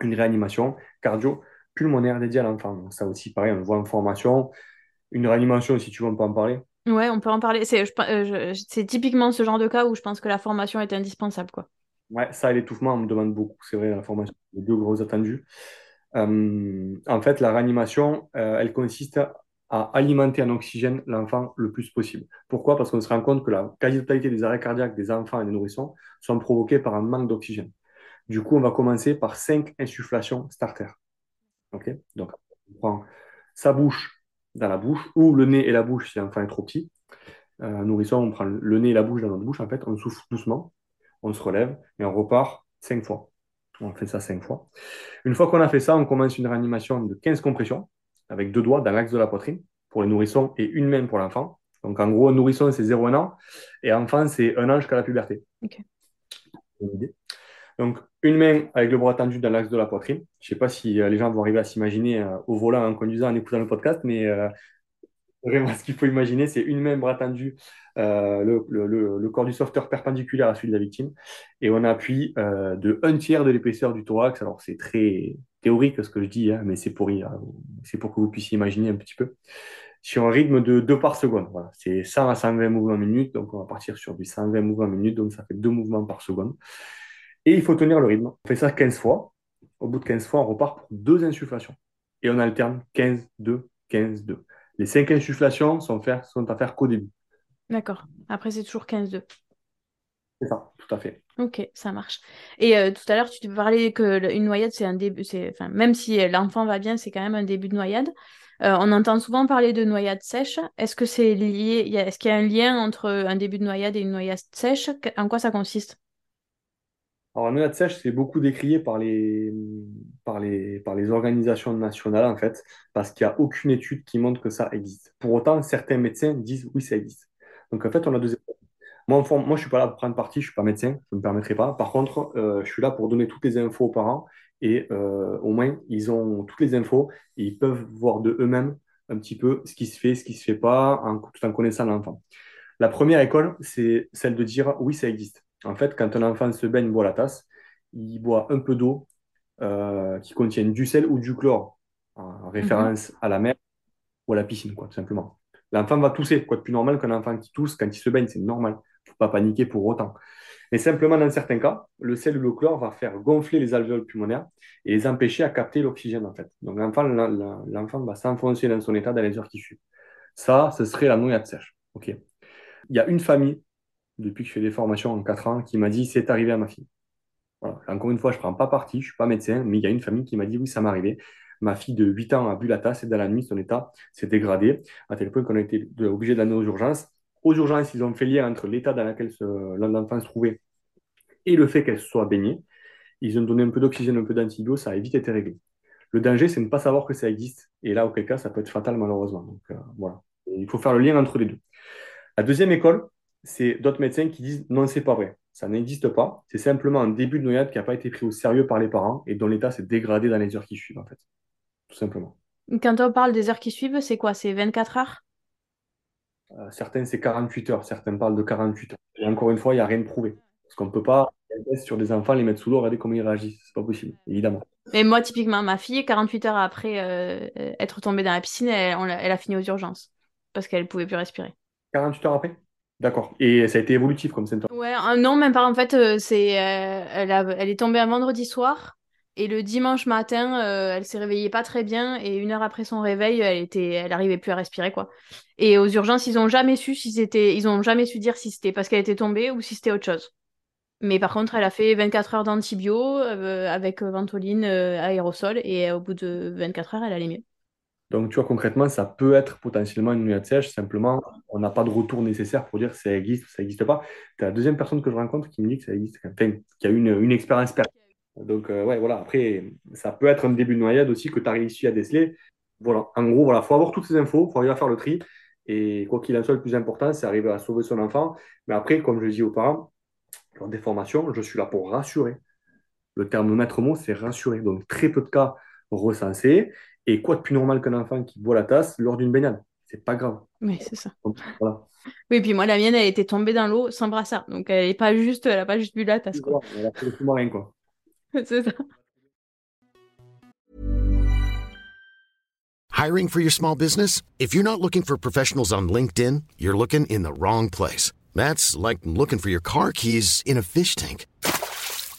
une réanimation cardio-pulmonaire dédiée à l'enfant. Donc ça aussi, pareil, on le voit en formation. Une réanimation, si tu veux, on peut en parler. Ouais, on peut en parler. C'est euh, typiquement ce genre de cas où je pense que la formation est indispensable. Quoi. Ouais, ça et l'étouffement, on me demande beaucoup. C'est vrai, la formation, les deux gros attendus. Euh, en fait, la réanimation, euh, elle consiste à alimenter en oxygène l'enfant le plus possible. Pourquoi? Parce qu'on se rend compte que la quasi-totalité des arrêts cardiaques des enfants et des nourrissons sont provoqués par un manque d'oxygène. Du coup, on va commencer par cinq insufflations starter. Donc, on prend sa bouche dans la bouche ou le nez et la bouche si l'enfant est trop petit. Euh, nourrisson, on prend le nez et la bouche dans notre bouche. En fait, on souffle doucement, on se relève et on repart cinq fois. On fait ça cinq fois. Une fois qu'on a fait ça, on commence une réanimation de 15 compressions avec deux doigts dans l'axe de la poitrine pour les nourrissons et une main pour l'enfant. Donc en gros, nourrisson, c'est 0-1 an et enfant, c'est un an jusqu'à la puberté. Donc une main avec le bras tendu dans l'axe de la poitrine. Je ne sais pas si euh, les gens vont arriver à s'imaginer euh, au volant en conduisant, en écoutant le podcast, mais euh, vraiment ce qu'il faut imaginer, c'est une main bras tendu, le, corps du sauveteur perpendiculaire à celui de la victime, et on appuie de un tiers de l'épaisseur du thorax. Alors c'est très théorique ce que je dis, hein, mais c'est pour, que vous puissiez imaginer un petit peu. Sur un rythme de 2 par seconde. Voilà. C'est 100 à 120 mouvements minute, donc on va partir sur du 120 mouvements minute, donc ça fait 2 mouvements par seconde. Et il faut tenir le rythme. On fait ça 15 fois. Au bout de 15 fois, on repart pour deux insufflations. Et on alterne 15, 2, 15, 2. Les 5 insufflations sont, sont à faire qu'au début. D'accord. Après, c'est toujours 15, 2. C'est ça, tout à fait. Ok, ça marche. Et euh, tout à l'heure, tu te parlais qu'une noyade, c'est un début. Enfin, même si euh, l'enfant va bien, c'est quand même un début de noyade. Euh, on entend souvent parler de noyade sèche. Est-ce que c'est lié Est-ce qu'il y a un lien entre un début de noyade et une noyade sèche? En quoi ça consiste? Alors, la noyade sèche, c'est beaucoup décrié par les, par, les, par les organisations nationales, en fait, parce qu'il n'y a aucune étude qui montre que ça existe. Pour autant, certains médecins disent oui, ça existe. Donc, en fait, on a deux moi, moi, je ne suis pas là pour prendre parti, je ne suis pas médecin, je ne me permettrai pas. Par contre, euh, je suis là pour donner toutes les infos aux parents et euh, au moins, ils ont toutes les infos et ils peuvent voir de eux-mêmes un petit peu ce qui se fait, ce qui ne se fait pas, en, tout en connaissant l'enfant. La première école, c'est celle de dire oui, ça existe. En fait, quand un enfant se baigne, boit la tasse, il boit un peu d'eau euh, qui contient du sel ou du chlore, en référence à la mer ou à la piscine, quoi, tout simplement. L'enfant va tousser, quoi de plus normal qu'un enfant qui tousse quand il se baigne, c'est normal faut pas paniquer pour autant. Mais simplement, dans certains cas, le sel ou le chlore va faire gonfler les alvéoles pulmonaires et les empêcher à capter l'oxygène, en fait. Donc, l'enfant va s'enfoncer dans son état dans les heures qui suivent. Ça, ce serait la noyade sèche. OK. Il y a une famille, depuis que je fais des formations en 4 ans, qui m'a dit c'est arrivé à ma fille. Encore une fois, je ne prends pas parti, je ne suis pas médecin, mais il y a une famille qui m'a dit oui, ça m'est arrivé. Ma fille de 8 ans a bu la tasse et dans la nuit, son état s'est dégradé à tel point qu'on a été obligé d'amener aux urgences aux urgences, ils ont fait lien entre l'état dans lequel l'enfant se trouvait et le fait qu'elle soit baignée. Ils ont donné un peu d'oxygène, un peu d'antibio, ça a vite été réglé. Le danger, c'est de ne pas savoir que ça existe. Et là, auquel cas, ça peut être fatal, malheureusement. Donc, euh, voilà. il faut faire le lien entre les deux. La deuxième école, c'est d'autres médecins qui disent non, c'est pas vrai. Ça n'existe pas. C'est simplement un début de noyade qui n'a pas été pris au sérieux par les parents et dont l'état s'est dégradé dans les heures qui suivent, en fait. Tout simplement. Quand on parle des heures qui suivent, c'est quoi? C'est 24 heures? Euh, certains, c'est 48 heures. Certains parlent de 48 heures. Et encore une fois, il n'y a rien de prouvé. Parce qu'on ne peut pas, sur des enfants, les mettre sous l'eau, regarder comment ils réagissent. C'est pas possible, évidemment. Mais moi, typiquement, ma fille, 48 heures après euh, être tombée dans la piscine, elle, a, fini aux urgences. Parce qu'elle ne pouvait plus respirer. 48 heures après? D'accord. Et ça a été évolutif comme symptôme Ouais, non, même pas. En fait, c'est, elle, elle est tombée un vendredi soir. Et le dimanche matin, euh, elle s'est réveillée pas très bien et une heure après son réveil, elle était, elle arrivait plus à respirer quoi. Et aux urgences, ils ont jamais su si c'était, ils ont jamais su dire si c'était parce qu'elle était tombée ou si c'était autre chose. Mais par contre, elle a fait 24 heures d'antibio euh, avec ventoline aérosol et au bout de 24 heures, elle allait mieux. Donc, tu vois, concrètement, ça peut être potentiellement une nuit sèche. Simplement, on n'a pas de retour nécessaire pour dire si ça existe ou ça n'existe pas. Es la deuxième personne que je rencontre qui me dit que ça existe, qui a une, expérience perdue. Donc, euh, ouais, voilà. Après, ça peut être un début de noyade aussi que tu as réussi à déceler. Voilà. En gros, voilà, faut avoir toutes ces infos, faut arriver à faire le tri. Et quoi qu'il en soit, le plus important, c'est arriver à sauver son enfant. Mais après, comme je dis aux parents, lors des formations, je suis là pour rassurer. Le terme maître mot, c'est rassurer. Donc, très peu de cas recensés. Et quoi de plus normal qu'un enfant qui boit la tasse lors d'une baignade? C'est pas grave. Oui, c'est ça. voilà. Oui, puis moi, la mienne, elle était tombée dans l'eau sans brassard. Donc, elle n'a pas juste, elle a pas juste bu la tasse. Quoi. Elle a fait le sous-marin, quoi. [laughs] c'est ça. Hiring for your small business? If you're not looking for professionals on LinkedIn, you're looking in the wrong place. That's like looking for your car keys in a fish tank.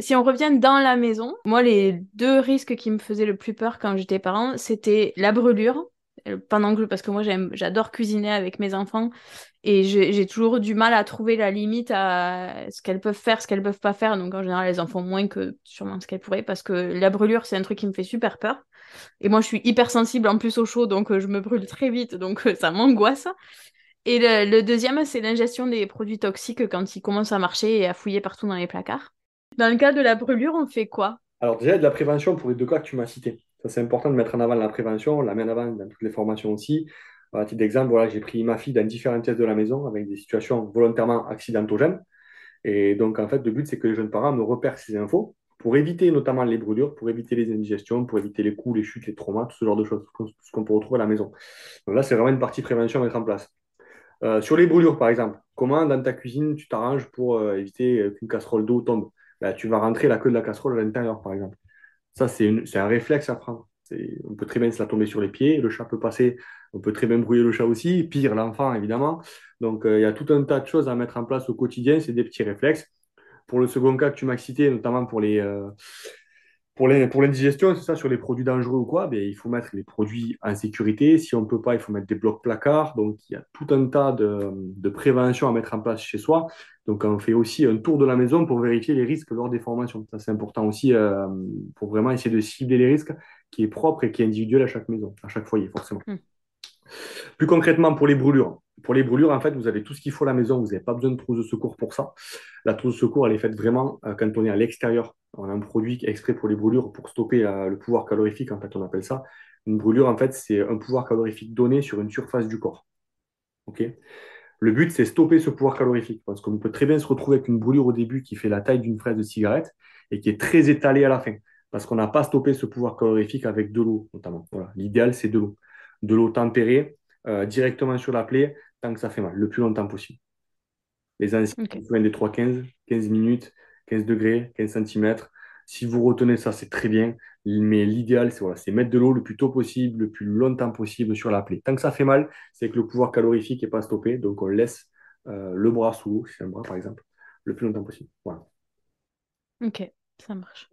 Si on revient dans la maison, moi, les deux risques qui me faisaient le plus peur quand j'étais parent, c'était la brûlure. Euh, pendant que, parce que moi, j'adore cuisiner avec mes enfants et j'ai toujours du mal à trouver la limite à ce qu'elles peuvent faire, ce qu'elles peuvent pas faire. Donc, en général, elles en font moins que sûrement ce qu'elles pourraient parce que la brûlure, c'est un truc qui me fait super peur. Et moi, je suis hyper sensible en plus au chaud, donc euh, je me brûle très vite, donc euh, ça m'angoisse. Et le deuxième, c'est l'ingestion des produits toxiques quand ils commencent à marcher et à fouiller partout dans les placards. Dans le cas de la brûlure, on fait quoi? Alors déjà, de la prévention pour les deux cas que tu m'as cités. Ça, c'est important de mettre en avant la prévention, on la met en avant dans toutes les formations aussi. À titre d'exemple, voilà, j'ai pris ma fille dans différentes pièces de la maison avec des situations volontairement accidentogènes. Et donc, en fait, le but, c'est que les jeunes parents me repèrent ces infos pour éviter notamment les brûlures, pour éviter les indigestions, pour éviter les coups, les chutes, les traumas, tout ce genre de choses, tout ce qu'on peut retrouver à la maison. Donc là, c'est vraiment une partie prévention à mettre en place. Euh, sur les brûlures, par exemple, comment dans ta cuisine tu t'arranges pour euh, éviter qu'une casserole d'eau tombe? Bah, Tu vas rentrer la queue de la casserole à l'intérieur, par exemple. Ça, c'est un réflexe à prendre. On peut très bien se la tomber sur les pieds, le chat peut passer, on peut très bien brouiller le chat aussi, pire l'enfant évidemment. Donc euh, il y a tout un tas de choses à mettre en place au quotidien, c'est des petits réflexes. Pour le second cas que tu m'as cité, notamment pour les, euh, pour l'indigestion, c'est ça, sur les produits dangereux ou quoi, ben, il faut mettre les produits en sécurité. Si on ne peut pas, il faut mettre des blocs placards. Donc, il y a tout un tas de, de prévention à mettre en place chez soi. Donc, on fait aussi un tour de la maison pour vérifier les risques lors des formations. Ça, c'est important aussi euh, pour vraiment essayer de cibler les risques qui est propre et qui est individuel à chaque maison, à chaque foyer, forcément. Hmm. Plus concrètement, pour les brûlures. Pour les brûlures, en fait, vous avez tout ce qu'il faut à la maison. Vous n'avez pas besoin de trousse de secours pour ça. La trousse de secours, elle est faite vraiment euh, quand on est à l'extérieur. On a un produit exprès pour les brûlures pour stopper le pouvoir calorifique, en fait, on appelle ça. Une brûlure, en fait, c'est un pouvoir calorifique donné sur une surface du corps. OK? Le but, c'est stopper ce pouvoir calorifique. Parce qu'on peut très bien se retrouver avec une brûlure au début qui fait la taille d'une fraise de cigarette et qui est très étalée à la fin. Parce qu'on n'a pas stoppé ce pouvoir calorifique avec de l'eau, notamment. Voilà. L'idéal, c'est de l'eau. De l'eau tempérée, euh, directement sur la plaie, tant que ça fait mal, le plus longtemps possible. Les anciens, okay. des 3-15, 15 minutes, 15 degrés, 15 cm. Si vous retenez ça, c'est très bien. Mais l'idéal, c'est voilà, mettre de l'eau le plus tôt possible, le plus longtemps possible sur la plaie. Tant que ça fait mal, c'est que le pouvoir calorifique n'est pas stoppé. Donc, on laisse euh, le bras sous l'eau, si c'est un bras par exemple, le plus longtemps possible. Voilà. Ok, ça marche.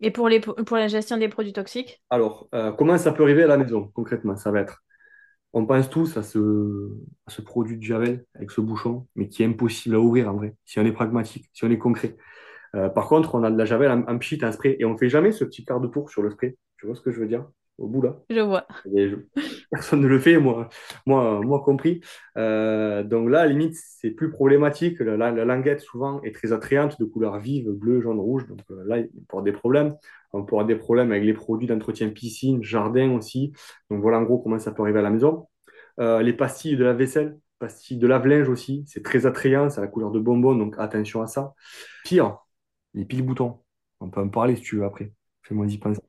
Et pour, les, pour la gestion des produits toxiques? Alors, euh, comment ça peut arriver à la maison concrètement Ça va être, on pense tous à ce, à ce produit de Javel avec ce bouchon, mais qui est impossible à ouvrir en vrai, si on est pragmatique, si on est concret. Euh, par contre, on a de la Javel en, en pchit, en spray, et on ne fait jamais ce petit quart de tour sur le spray. Tu vois ce que je veux dire? Au bout là. Je vois. [laughs] Personne ne le fait, moi, moi, moi compris. Euh, donc là, à la limite, c'est plus problématique. La, languette, souvent, est très attrayante, de couleur vive, bleu, jaune, rouge. Donc euh, là, il peut y avoir des problèmes. On peut avoir des problèmes avec les produits d'entretien piscine, jardin aussi. Donc voilà en gros comment ça peut arriver à la maison. Les pastilles de la vaisselle, pastilles de lave-linge aussi, c'est très attrayant, c'est la couleur de bonbon, donc attention à ça. Pire, les piles boutons. On peut en parler si tu veux après. Fais-moi y penser.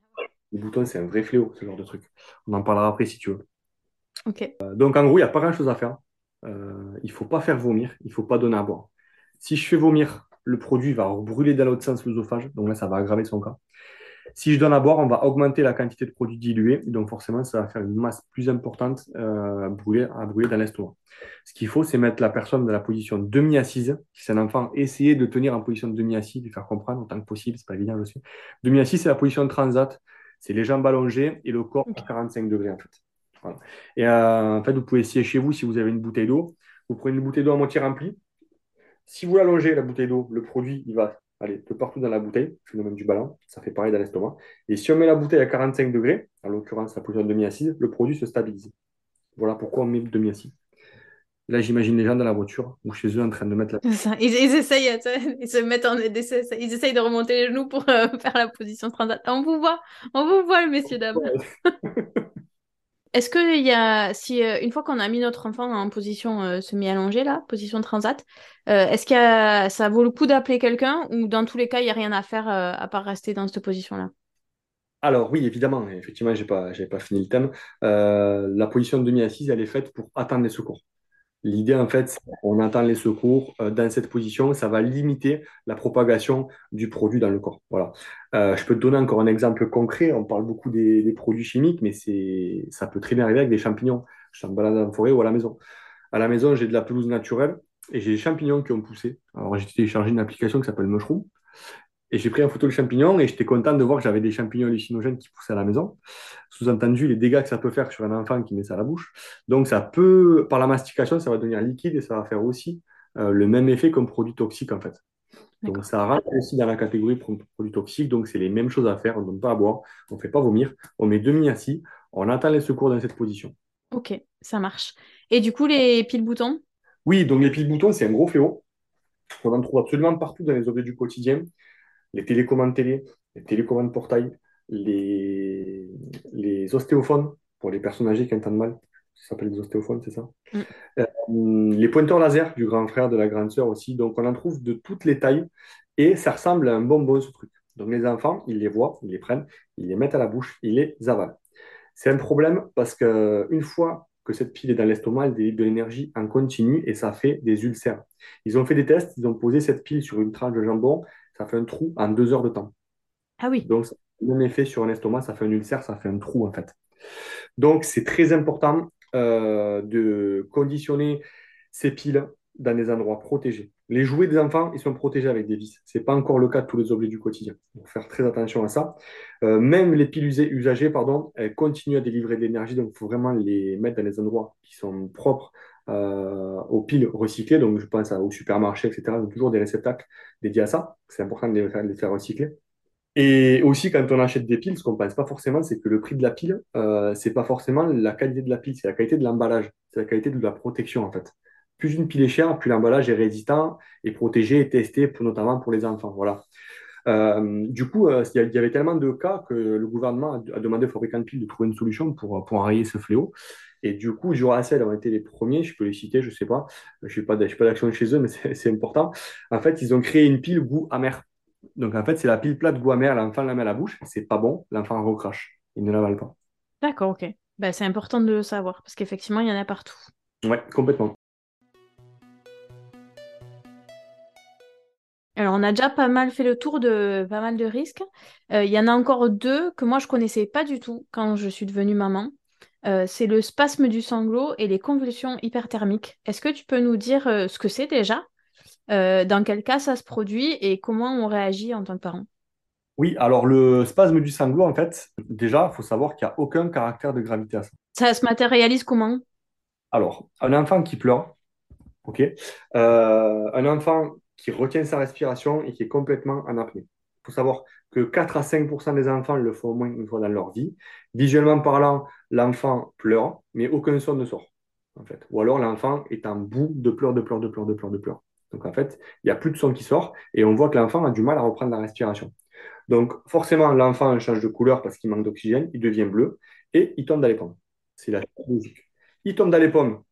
Les boutons, c'est un vrai fléau, ce genre de truc. On en parlera après si tu veux. Ok. Euh, donc en gros, il n'y a pas grand-chose à faire. Euh, il ne faut pas faire vomir, il ne faut pas donner à boire. Si je fais vomir, le produit va brûler dans l'autre sens l'œsophage, donc là, ça va aggraver son cas. Si je donne à boire, on va augmenter la quantité de produits dilués, donc forcément, ça va faire une masse plus importante euh, à, brûler, à brûler dans l'estomac. Ce qu'il faut, c'est mettre la personne dans la position demi-assise. Si c'est un enfant, essayer de tenir en position demi-assise, lui faire comprendre autant que possible, c'est pas évident aussi. Demi-assise, c'est la position transat, c'est les jambes allongées et le corps à 45 degrés en fait. Et euh, en fait, vous pouvez essayer chez vous si vous avez une bouteille d'eau. Vous prenez une bouteille d'eau à moitié remplie. Si vous allongez la bouteille d'eau, le produit, il va aller peu partout dans la bouteille, phénomène du ballon, ça fait pareil dans l'estomac. Et si on met la bouteille à 45 degrés, en l'occurrence la position demi-assise, le produit se stabilise. Voilà pourquoi on met demi-assise. Là, j'imagine les gens dans la voiture ou chez eux en train de mettre la. Ils, ils, essayent, ils se mettent en, ils essayent de remonter les genoux pour euh, [laughs] faire la position transat. On vous voit, on vous voit, messieurs dames. [laughs] Est-ce qu'il y a, si euh, une fois qu'on a mis notre enfant en position euh, semi-allongée, là, position transat, est-ce que ça vaut le coup d'appeler quelqu'un ou dans tous les cas, il n'y a rien à faire à part rester dans cette position-là? Alors oui, évidemment, effectivement, je n'ai pas, pas fini le thème. la position de demi-assise, elle est faite pour attendre les secours. L'idée, en fait, qu'on attend les secours euh, dans cette position, ça va limiter la propagation du produit dans le corps. Euh, je peux te donner encore un exemple concret. On parle beaucoup des, produits chimiques, mais ça peut très bien arriver avec des champignons. Je suis en balade en forêt ou à la maison. À la maison, j'ai de la pelouse naturelle et j'ai des champignons qui ont poussé. Alors, j'ai téléchargé une application qui s'appelle Mushroom. Et j'ai pris en photo le champignon et j'étais content de voir que j'avais des champignons hallucinogènes qui poussaient à la maison. Sous-entendu, les dégâts que ça peut faire sur un enfant qui met ça à la bouche. Donc, ça peut, par la mastication, ça va devenir liquide et ça va faire aussi euh, le même effet qu'un produit toxique en fait. Donc, ça rentre aussi dans la catégorie produit toxique. Donc, c'est les mêmes choses à faire. On ne donne pas à boire, on ne fait pas vomir, on met demi-assis, on attend les secours dans cette position. Ok, ça marche. Et du coup, les piles boutons? Oui, donc les piles boutons, c'est un gros fléau. On en trouve absolument partout dans les objets du quotidien les télécommandes télé, les télécommandes portail, les, les ostéophones pour les personnes âgées qui entendent mal. Ça s'appelle des ostéophones, c'est ça mm. euh, Les pointeurs laser du grand frère, de la grande sœur aussi. Donc, on en trouve de toutes les tailles et ça ressemble à un bonbon, ce truc. Donc, les enfants, ils les voient, ils les prennent, ils les mettent à la bouche, ils les avalent. C'est un problème parce qu'une fois que cette pile est dans l'estomac, elle délivre de l'énergie en continu et ça fait des ulcères. Ils ont fait des tests, ils ont posé cette pile sur une tranche de jambon, ça fait un trou en deux heures de temps. Ah oui. Donc, le même effet sur un estomac, ça fait un ulcère, ça fait un trou en fait. Donc, c'est très important euh, de conditionner ces piles dans des endroits protégés. Les jouets des enfants, ils sont protégés avec des vis. Ce n'est pas encore le cas de tous les objets du quotidien. Il faut faire très attention à ça. Euh, même les piles usagées, pardon, elles continuent à délivrer de l'énergie, donc il faut vraiment les mettre dans des endroits qui sont propres euh, aux piles recyclées. Donc, je pense au supermarché, etc. Donc, toujours des réceptacles dédiés à ça. C'est important de les, faire, recycler. Et aussi, quand on achète des piles, ce qu'on ne pense pas forcément, c'est que le prix de la pile, euh, c'est pas forcément la qualité de la pile, c'est la qualité de l'emballage, c'est la qualité de la protection, en fait. Plus une pile est chère, plus l'emballage est résistant et protégé et testé, pour, notamment pour les enfants. Voilà. Euh, du coup, euh, il y avait tellement de cas que le gouvernement a, demandé aux fabricants de piles de trouver une solution pour, pour enrayer ce fléau. Et du coup, Duracell ont été les premiers, je peux les citer, je ne sais pas, je n'ai pas d'action chez eux, mais [laughs] c'est important. En fait, ils ont créé une pile goût amer. Donc, en fait, c'est la pile plate goût amer, l'enfant la met à la bouche, c'est pas bon, l'enfant recrache, il ne l'avale pas. D'accord, ok. Ben, c'est important de le savoir, parce qu'effectivement, il y en a partout. Ouais, complètement. Alors, on a déjà pas mal fait le tour de pas mal de risques. Euh, il y en a encore deux que moi, je connaissais pas du tout quand je suis devenue maman. Euh, c'est le spasme du sanglot et les convulsions hyperthermiques. Est-ce que tu peux nous dire euh, ce que c'est déjà? Dans quel cas ça se produit et comment on réagit en tant que parent? Oui, alors le spasme du sanglot, en fait, déjà, il faut savoir qu'il n'y a aucun caractère de gravité à ça. Ça se matérialise comment? Alors, un enfant qui pleure, ok Un enfant qui retient sa respiration et qui est complètement en apnée. Il faut savoir, que 4 à 5% des enfants le font au moins une fois dans leur vie. Visuellement parlant, l'enfant pleure, mais aucun son ne sort. En fait. Ou alors l'enfant est en bout de pleurs, de pleurs, de pleurs, de pleurs, de pleurs. Donc en fait, il n'y a plus de son qui sort et on voit que l'enfant a du mal à reprendre la respiration. Donc forcément, l'enfant change de couleur parce qu'il manque d'oxygène, il devient bleu et il tombe dans les pommes. C'est la logique. Il tombe dans les pommes,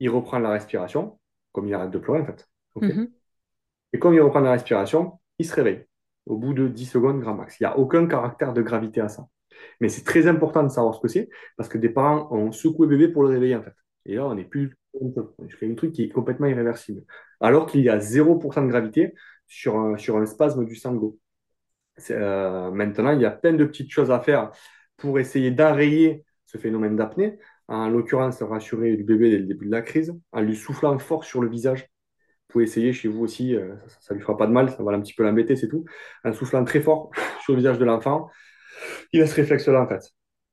il reprend la respiration, comme il arrête de pleurer en fait. Mhm. Et comme il reprend la respiration, il se réveille au bout de 10 secondes grand max. Il n'y a aucun caractère de gravité à ça. Mais c'est très important de savoir ce que c'est parce que des parents ont secoué bébé pour le réveiller en fait. Et là, on n'est plus. Je fais un truc qui est complètement irréversible. Alors qu'il y a 0% de gravité sur un, sur un spasme du sango. Euh, maintenant, il y a plein de petites choses à faire pour essayer d'enrayer ce phénomène d'apnée. En l'occurrence, rassurer le bébé dès le début de la crise en lui soufflant fort sur le visage. Pouvez essayer chez vous aussi, euh, ça ne lui fera pas de mal, ça va un petit peu l'embêter, c'est tout. En soufflant très fort [laughs] sur le visage de l'enfant, il a ce réflexe-là en fait.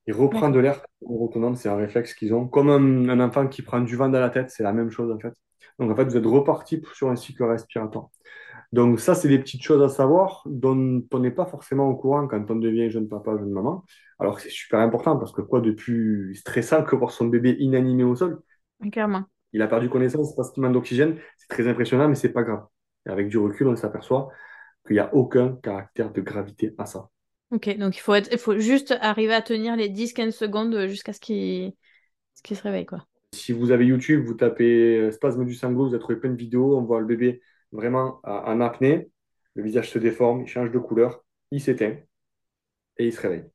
Il reprend de l'air autonome, c'est un réflexe qu'ils ont. Comme un, enfant qui prend du vent dans la tête, c'est la même chose en fait. Donc en fait, vous êtes reparti sur un cycle respiratoire. Donc ça, c'est des petites choses à savoir dont on n'est pas forcément au courant quand on devient jeune papa, jeune maman. Alors c'est super important parce que quoi de plus stressant que voir son bébé inanimé au sol? Clairement. Il a perdu connaissance parce qu'il manque d'oxygène. C'est très impressionnant, mais c'est pas grave. Et avec du recul, on s'aperçoit qu'il n'y a aucun caractère de gravité à ça. Ok, donc il faut, être, il faut juste arriver à tenir les 10-15 secondes jusqu'à ce qu'il se réveille. Quoi. Si vous avez YouTube, vous tapez euh, spasme du sango, vous allez trouver plein de vidéos. On voit le bébé vraiment en apnée. Le visage se déforme, il change de couleur, il s'éteint et il se réveille.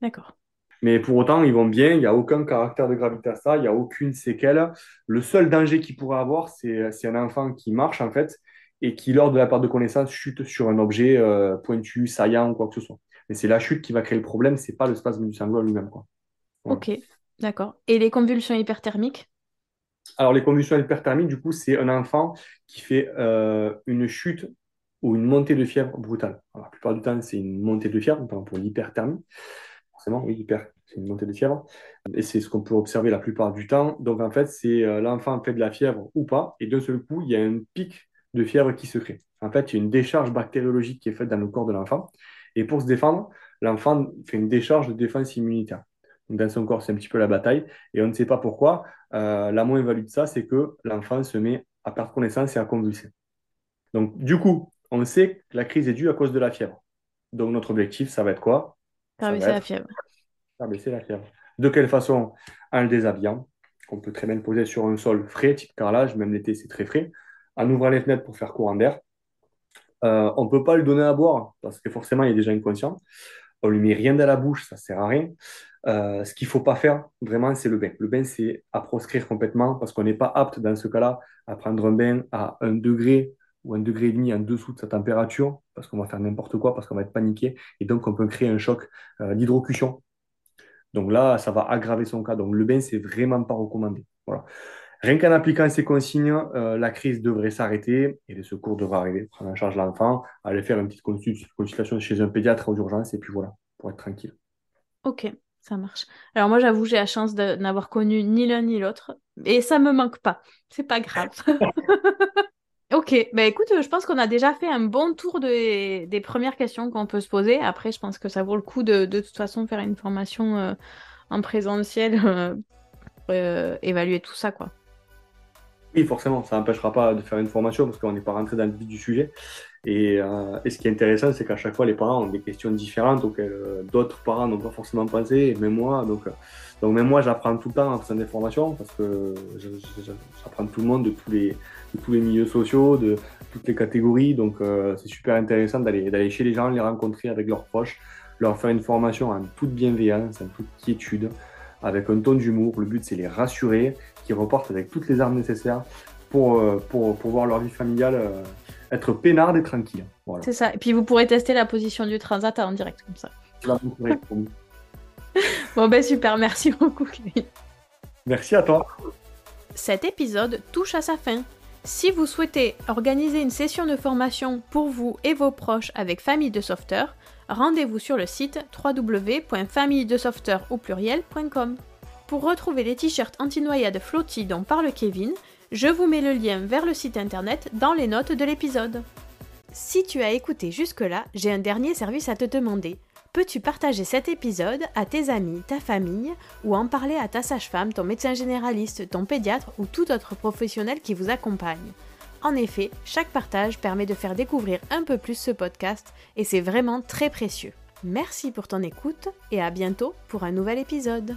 D'accord. Mais pour autant, ils vont bien, il n'y a aucun caractère de gravité à ça, il n'y a aucune séquelle. Le seul danger qu'il pourrait avoir, c'est un enfant qui marche en fait et qui, lors de la perte de connaissance, chute sur un objet euh, pointu, saillant ou quoi que ce soit. Mais c'est la chute qui va créer le problème, c'est pas le spasme du sangle lui-même. Ok, d'accord. Et les convulsions hyperthermiques? Alors, les convulsions hyperthermiques, du coup, c'est un enfant qui fait euh, une chute ou une montée de fièvre brutale. la plupart du temps, c'est une montée de fièvre, notamment pour l'hyperthermie. Oui, hyper, c'est une montée de fièvre. Et c'est ce qu'on peut observer la plupart du temps. Donc, en fait, c'est euh, l'enfant fait de la fièvre ou pas, et d'un seul coup, il y a un pic de fièvre qui se crée. En fait, il y a une décharge bactériologique qui est faite dans le corps de l'enfant. Et pour se défendre, l'enfant fait une décharge de défense immunitaire. Dans son corps, c'est un petit peu la bataille. Et on ne sait pas pourquoi. Euh, la moins-value de ça, c'est que l'enfant se met à perdre connaissance et à convulser. Donc, du coup, on sait que la crise est due à cause de la fièvre. Donc, notre objectif, ça va être quoi? Faire baisser la fièvre. Faire baisser la fièvre. De quelle façon En le déshabillant, qu'on peut très bien poser sur un sol frais, type carrelage, même l'été, c'est très frais. En ouvrant les fenêtres pour faire courant d'air. Euh, on ne peut pas lui donner à boire parce que forcément, il est déjà inconscient. On lui met rien dans la bouche, ça sert à rien. Euh, ce qu'il ne faut pas faire, vraiment, c'est le bain. Le bain, c'est à proscrire complètement parce qu'on n'est pas apte dans ce cas-là à prendre un bain à un degré ou un degré et demi en dessous de sa température parce qu'on va faire n'importe quoi, parce qu'on va être paniqué et donc on peut créer un choc euh, d'hydrocution. Donc là, ça va aggraver son cas. Donc le bain, c'est vraiment pas recommandé. Voilà. Rien qu'en appliquant ces consignes, euh, la crise devrait s'arrêter et les secours devraient arriver, prendre en charge l'enfant, aller faire une petite consultation chez un pédiatre aux urgences et puis voilà, pour être tranquille. Ok, ça marche. Alors moi, j'avoue, j'ai la chance de n'avoir connu ni l'un ni l'autre et ça me manque pas. C'est pas grave. [laughs] ok, bah écoute, je pense qu'on a déjà fait un bon tour des, premières questions qu'on peut se poser. Après, je pense que ça vaut le coup de, de toute façon faire une formation euh, en présentiel [laughs] euh, pour évaluer tout ça, quoi. Oui, forcément, ça n'empêchera pas de faire une formation parce qu'on n'est pas rentré dans le vif du sujet. Et, euh, et ce qui est intéressant, c'est qu'à chaque fois, les parents ont des questions différentes auxquelles euh, d'autres parents n'ont pas forcément pensé, et même moi. Donc, euh, donc même moi, j'apprends tout le temps en faisant des formations parce que j'apprends tout le monde de tous, les, de tous les milieux sociaux, de toutes les catégories. Donc c'est super intéressant d'aller chez les gens, les rencontrer avec leurs proches, leur faire une formation en toute bienveillance, en toute quiétude avec un ton d'humour. Le but, c'est les rassurer, qu'ils reportent avec toutes les armes nécessaires pour, euh, pour, pour voir leur vie familiale euh, être peinarde et tranquille. C'est ça. Et puis, vous pourrez tester la position du transat en direct comme ça. [laughs] bon, ben super. Merci beaucoup, Merci à toi. Cet épisode touche à sa fin. Si vous souhaitez organiser une session de formation pour vous et vos proches avec Famille de Sauveteurs, rendez-vous sur le site www.familledesauveteurs au pluriel.com. Pour retrouver les t-shirts anti-noyade flotti dont parle Kevin, je vous mets le lien vers le site internet dans les notes de l'épisode. Si tu as écouté jusque-là, j'ai un dernier service à te demander. Peux-tu partager cet épisode à tes amis, ta famille, ou en parler à ta sage-femme, ton médecin généraliste, ton pédiatre ou tout autre professionnel qui vous accompagne? En effet, chaque partage permet de faire découvrir un peu plus ce podcast et c'est vraiment très précieux. Merci pour ton écoute et à bientôt pour un nouvel épisode.